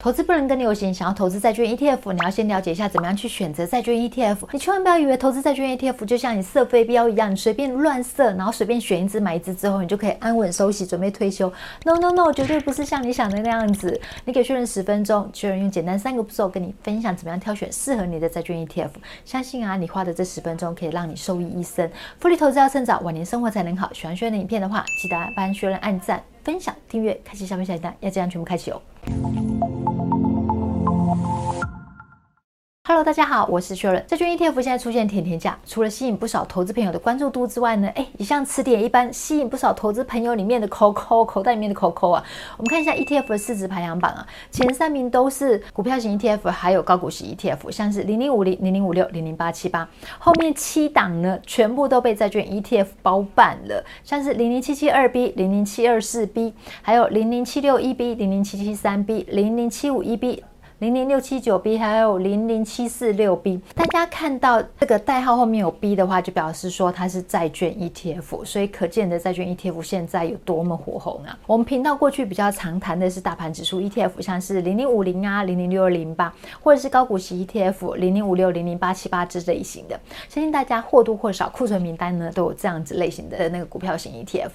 投资不能跟流行，想要投资债券 ETF，你要先了解一下怎么样去选择债券 ETF。你千万不要以为投资债券 ETF 就像你射飞镖一样，你随便乱射，然后随便选一支买一支之后，你就可以安稳收息，准备退休。No No No，绝对不是像你想的那样子。你给确认十分钟，确认用简单三个步骤跟你分享怎么样挑选适合你的债券 ETF。相信啊，你花的这十分钟可以让你受益一生。复利投资要趁早，晚年生活才能好。喜欢确认的影片的话，记得帮确认按赞、分享、订阅、开启下面小铃铛，要这样全部开启哦。Hello，大家好，我是 Sharon。债券 ETF 现在出现甜甜价，除了吸引不少投资朋友的关注度之外呢，哎，也像词典一般吸引不少投资朋友里面的 COCO 口袋里面的 COCO 啊。我们看一下 ETF 的市值排行榜啊，前三名都是股票型 ETF，还有高股息 ETF，像是零零五零、零零五六、零零八七八。后面七档呢，全部都被债券 ETF 包办了，像是零零七七二 B、零零七二四 B，还有零零七六一 B、零零七七三 B、零零七五一 B。零零六七九 B 还有零零七四六 B，大家看到这个代号后面有 B 的话，就表示说它是债券 ETF，所以可见的债券 ETF 现在有多么火红啊！我们频道过去比较常谈的是大盘指数 ETF，像是零零五零啊、零零六二零八，或者是高股息 ETF 零零五六、零零八七八这类型的，相信大家或多或少库存名单呢都有这样子类型的那个股票型 ETF。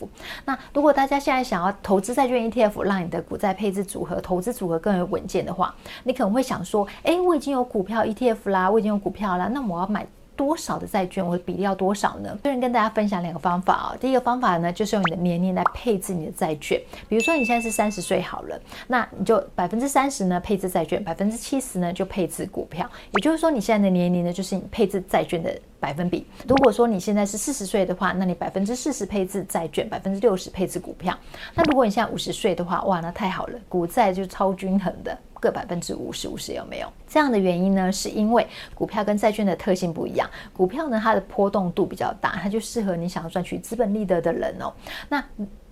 那如果大家现在想要投资债券 ETF，让你的股债配置组合、投资组合更为稳健的话，你你可能会想说，哎，我已经有股票 ETF 啦，我已经有股票啦，那我要买多少的债券？我的比例要多少呢？这边跟大家分享两个方法啊、第一个方法呢，就是用你的年龄来配置你的债券。比如说你现在是三十岁好了，那你就百分之三十呢配置债券，百分之七十呢就配置股票。也就是说，你现在的年龄呢，就是你配置债券的百分比。如果说你现在是四十岁的话，那你百分之四十配置债券，百分之六十配置股票。那如果你现在五十岁的话，哇，那太好了，股债就超均衡的。各百分之五十五十有没有？这样的原因呢，是因为股票跟债券的特性不一样。股票呢，它的波动度比较大，它就适合你想要赚取资本利得的人哦。那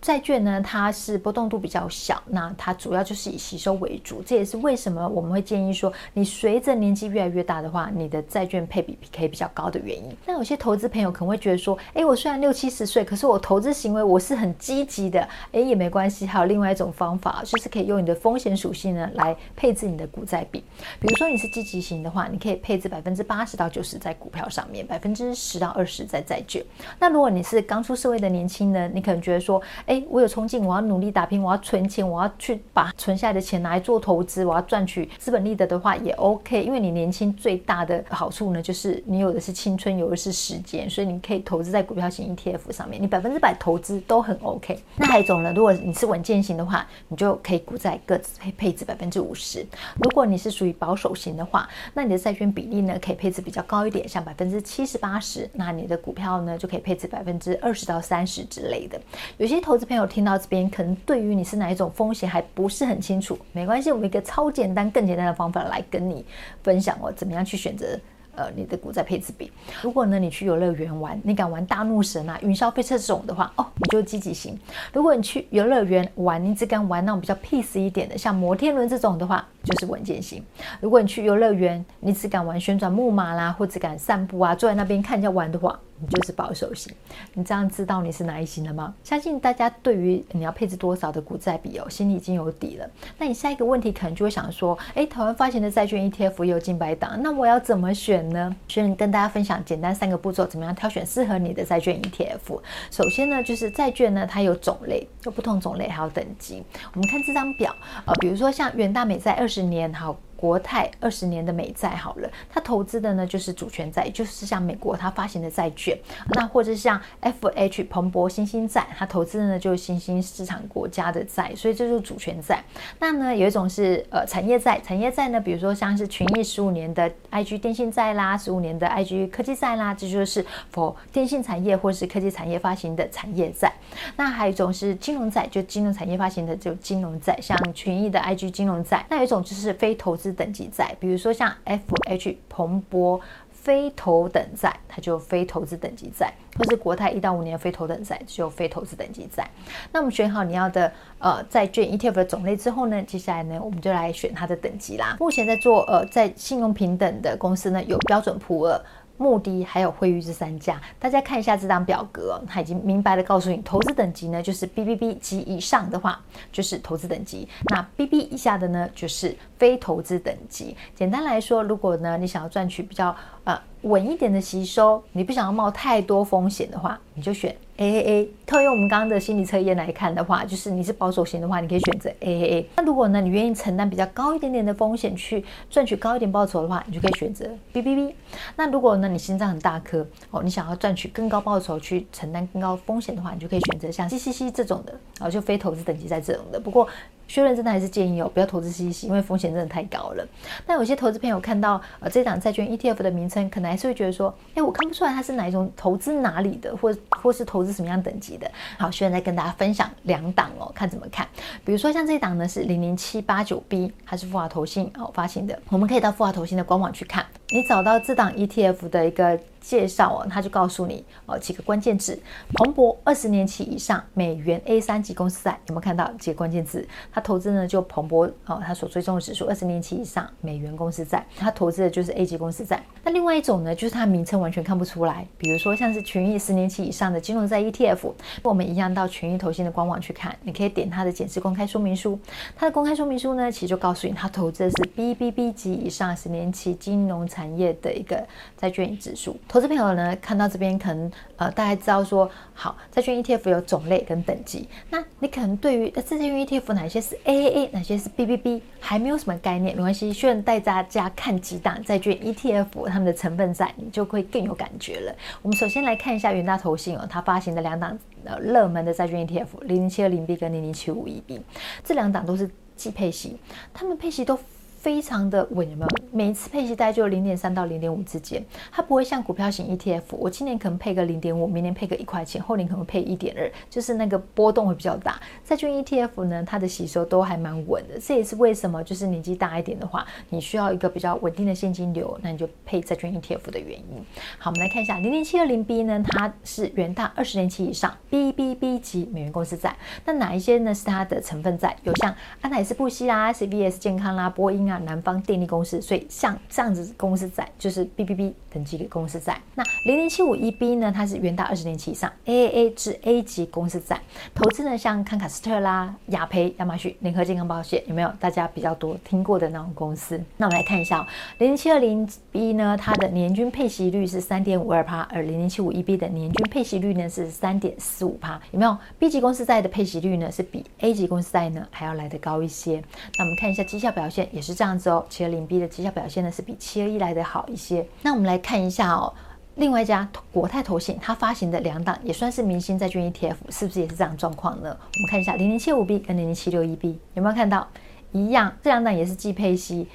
债券呢，它是波动度比较小，那它主要就是以吸收为主。这也是为什么我们会建议说，你随着年纪越来越大的话，你的债券配比可以比较高的原因。那有些投资朋友可能会觉得说，诶，我虽然六七十岁，可是我投资行为我是很积极的，诶，也没关系。还有另外一种方法，就是可以用你的风险属性呢来配置你的股债比。比如说你是积极型的话，你可以配置百分之八十到九十在股票上面，百分之十到二十在债券。那如果你是刚出社会的年轻人，你可能觉得说，哎，我有冲劲，我要努力打拼，我要存钱，我要去把存下来的钱拿来做投资，我要赚取资本利得的话也 OK。因为你年轻最大的好处呢，就是你有的是青春，有的是时间，所以你可以投资在股票型 ETF 上面，你百分之百投资都很 OK。那还有一种呢，如果你是稳健型的话，你就可以股债各自配配置百分之五十。如果你是属于保守型的话，那你的债券比例呢可以配置比较高一点，像百分之七十八十。那你的股票呢就可以配置百分之二十到三十之类的。有些投资朋友听。到这边，可能对于你是哪一种风险还不是很清楚，没关系，我们一个超简单、更简单的方法来跟你分享哦，怎么样去选择呃你的股债配置比。如果呢你去游乐园玩，你敢玩大怒神啊、云霄飞车这种的话，哦，你就积极型；如果你去游乐园玩，你只敢玩那种比较 peace 一点的，像摩天轮这种的话，就是稳健型。如果你去游乐园，你只敢玩旋转木马啦，或者敢散步啊，坐在那边看人家玩的话。你就是保守型，你这样知道你是哪一型了吗？相信大家对于你要配置多少的股债比哦，心里已经有底了。那你下一个问题可能就会想说，诶，台湾发行的债券 ETF 有近百档，那我要怎么选呢？先跟大家分享简单三个步骤，怎么样挑选适合你的债券 ETF。首先呢，就是债券呢，它有种类，有不同种类还有等级。我们看这张表，呃，比如说像远大美债二十年，好。国泰二十年的美债好了，它投资的呢就是主权债，就是像美国它发行的债券，那或者像 FH 彭博新兴债，它投资的呢就是新兴市场国家的债，所以这就是主权债。那呢有一种是呃产业债，产业债呢比如说像是群益十五年的 IG 电信债啦，十五年的 IG 科技债啦，这就是否电信产业或是科技产业发行的产业债。那还有一种是金融债，就金融产业发行的就金融债，像群益的 IG 金融债。那有一种就是非投资等级债，比如说像 FH 彭博非投等债，它就非投资等级债，或是国泰一到五年非投等债，就非投资等级债。那我们选好你要的呃债券 ETF 的种类之后呢，接下来呢我们就来选它的等级啦。目前在做呃在信用平等的公司呢有标准普尔。目的还有惠誉这三家。大家看一下这张表格，它已经明白的告诉你，投资等级呢就是 BBB 及以上的话就是投资等级，那 BB 以下的呢就是非投资等级。简单来说，如果呢你想要赚取比较呃稳一点的吸收，你不想要冒太多风险的话，你就选 AAA。套用我们刚刚的心理测验来看的话，就是你是保守型的话，你可以选择 AAA。那如果呢，你愿意承担比较高一点点的风险去赚取高一点报酬的话，你就可以选择 BBB。那如果呢，你心脏很大颗哦，你想要赚取更高报酬去承担更高风险的话，你就可以选择像 CCC 这种的哦，就非投资等级在这种的。不过薛润真的还是建议哦，不要投资 C C，因为风险真的太高了。那有些投资朋友看到呃这档债券 ETF 的名称，可能还是会觉得说，哎，我看不出来它是哪一种投资哪里的，或或是投资什么样等级的。好，薛润再跟大家分享两档哦，看怎么看。比如说像这一档呢是零零七八九 B，它是富华投信哦发行的，我们可以到富华投信的官网去看。你找到这档 ETF 的一个介绍哦，他就告诉你哦几个关键字：彭博二十年期以上美元 A 三级公司债，有没有看到几个关键字？他投资呢就彭博哦，他所追踪的指数二十年期以上美元公司债，他投资的就是 A 级公司债。那另外一种呢，就是它名称完全看不出来，比如说像是群益十年期以上的金融债 ETF，我们一样到群益投信的官网去看，你可以点它的检视公开说明书，它的公开说明书呢，其实就告诉你，它投资的是 BBB 级以上十年期金融债业的一个债券指数。投资朋友呢，看到这边可能呃，大概知道说，好，债券 ETF 有种类跟等级。那你可能对于债券 ETF 哪些是 AAA，哪些是 BBB，还没有什么概念，没关系，需要带大家看几档债券 ETF 它们的成分在，你就会更有感觉了。我们首先来看一下元大投信哦，它发行的两档呃热门的债券 ETF，零零七二零 B 跟零零七五一 B，这两档都是季配息，它们配息都。非常的稳，有没有？每一次配息大概就零点三到零点五之间，它不会像股票型 ETF，我今年可能配个零点五，明年配个一块钱，后年可能配一点二，就是那个波动会比较大。债券 ETF 呢，它的吸收都还蛮稳的，这也是为什么就是年纪大一点的话，你需要一个比较稳定的现金流，那你就配债券 ETF 的原因。好，我们来看一下零零七二零 B 呢，它是元大二十年期以上 BBB 级美元公司债，那哪一些呢是它的成分债？有像安泰斯布希啦、CVS 健康啦、波音啊。那南方电力公司，所以像这样子公司债就是 BBB 等级的公司债。那零零七五一 B 呢，它是元大二十年期以上 AAA 至 A 级公司债，投资呢像康卡斯特啦、雅培、亚马逊、联合健康保险，有没有大家比较多听过的那种公司？那我们来看一下零零七二零 B 呢，它的年均配息率是三点五二趴，而零零七五一 B 的年均配息率呢是三点四五趴，有没有？B 级公司债的配息率呢是比 A 级公司债呢还要来得高一些。那我们看一下绩效表现，也是这样子哦。七二零 B 的绩效表现呢是比七二一来的好一些。那我们来看一下哦，另外一家国泰投信它发行的两档也算是明星债券 ETF，是不是也是这样状况呢？我们看一下零零七五 B 跟零零七六一 B 有没有看到一样？这两档也是季配息。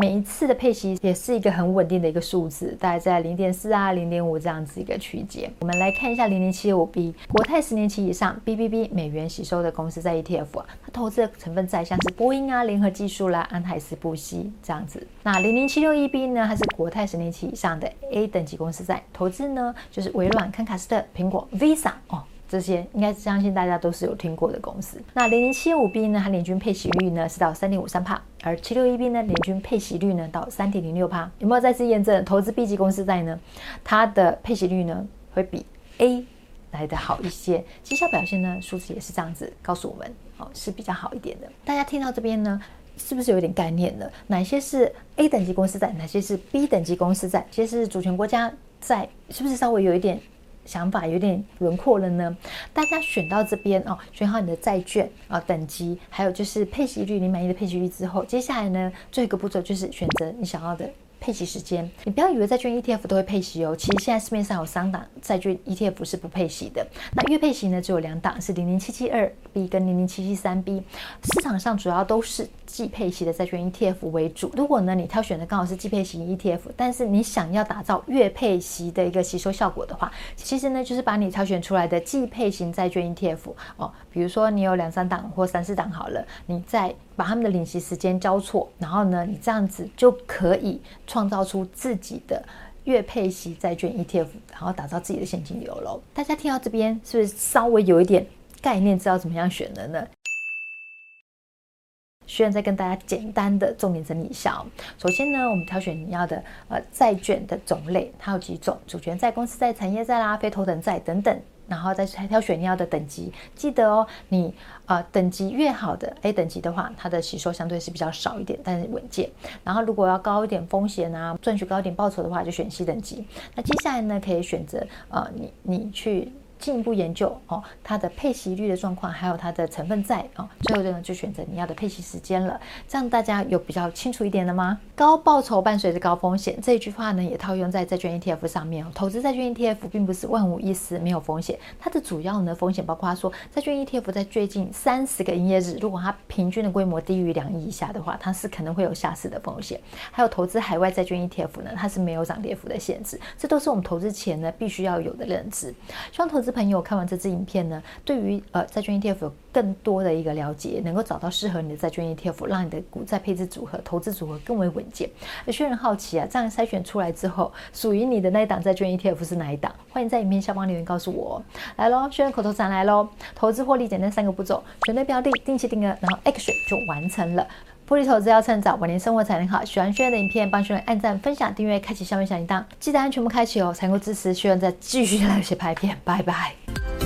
每一次的配息也是一个很稳定的一个数字，大概在零点四啊、零点五这样子一个区间。我们来看一下零零七五 B 国泰十年期以上 BBB 美元吸收的公司在 ETF，它投资的成分在像是波音啊、联合技术啦、安泰斯布希这样子。那零零七六一 B 呢，它是国泰十年期以上的 A 等级公司在，投资呢就是微软、康卡斯特、苹果、Visa 哦。这些应该相信大家都是有听过的公司。那零零七五 B 呢，它年均配息率呢是到三点五三帕，而七六一 B 呢年均配息率呢到三点零六帕。有没有再次验证投资 B 级公司债呢？它的配息率呢会比 A 来得好一些，绩效表现呢数字也是这样子告诉我们哦，是比较好一点的。大家听到这边呢，是不是有点概念了？哪些是 A 等级公司债，哪些是 B 等级公司债？其实是主权国家债，是不是稍微有一点？想法有点轮廓了呢，大家选到这边哦，选好你的债券啊、哦、等级，还有就是配息率，你满意的配息率之后，接下来呢，最后一个步骤就是选择你想要的。配息时间，你不要以为债券 ETF 都会配息哦。其实现在市面上有三档债券 ETF 是不配息的。那月配息呢，只有两档，是零零七七二 B 跟零零七七三 B。市场上主要都是季配息的债券 ETF 为主。如果呢你挑选的刚好是季配型 ETF，但是你想要打造月配息的一个吸收效果的话，其实呢就是把你挑选出来的季配型债券 ETF 哦，比如说你有两三档或三四档好了，你再把他们的领息时间交错，然后呢你这样子就可以。创造出自己的月配息债券 ETF，然后打造自己的现金流喽。大家听到这边是不是稍微有一点概念，知道怎么样选了呢？学员再跟大家简单的重点整理一下。首先呢，我们挑选你要的呃债券的种类，它有几种：主权债、公司债、产业债啦、非头等债等等。然后再去挑选你要的等级，记得哦，你呃等级越好的 A 等级的话，它的吸收相对是比较少一点，但是稳健。然后如果要高一点风险啊，赚取高一点报酬的话，就选 C 等级。那接下来呢，可以选择呃你你去。进一步研究哦，它的配息率的状况，还有它的成分债哦，最后呢就选择你要的配息时间了。这样大家有比较清楚一点了吗？高报酬伴随着高风险这一句话呢，也套用在债券 ETF 上面哦。投资债券 ETF 并不是万无一失，没有风险。它的主要呢风险包括说，债券 ETF 在最近三十个营业日，如果它平均的规模低于两亿以下的话，它是可能会有下市的风险。还有投资海外债券 ETF 呢，它是没有涨跌幅的限制。这都是我们投资前呢必须要有的认知。希望投资。朋友看完这支影片呢，对于呃债券 ETF 有更多的一个了解，能够找到适合你的债券 ETF，让你的股债配置组合、投资组合更为稳健。有些人好奇啊，这样筛选出来之后，属于你的那一档债券 ETF 是哪一档？欢迎在影片下方留言告诉我。来喽，学员口头禅来喽，投资获利简单三个步骤：选对标的、定期定额，然后 action 就完成了。复利投资要趁早，晚年生活才能好。喜欢学员的影片，帮学员按赞、分享、订阅、开启下面小铃铛，记得按全部开启哦，才能够支持学员再继续来写拍片。拜拜。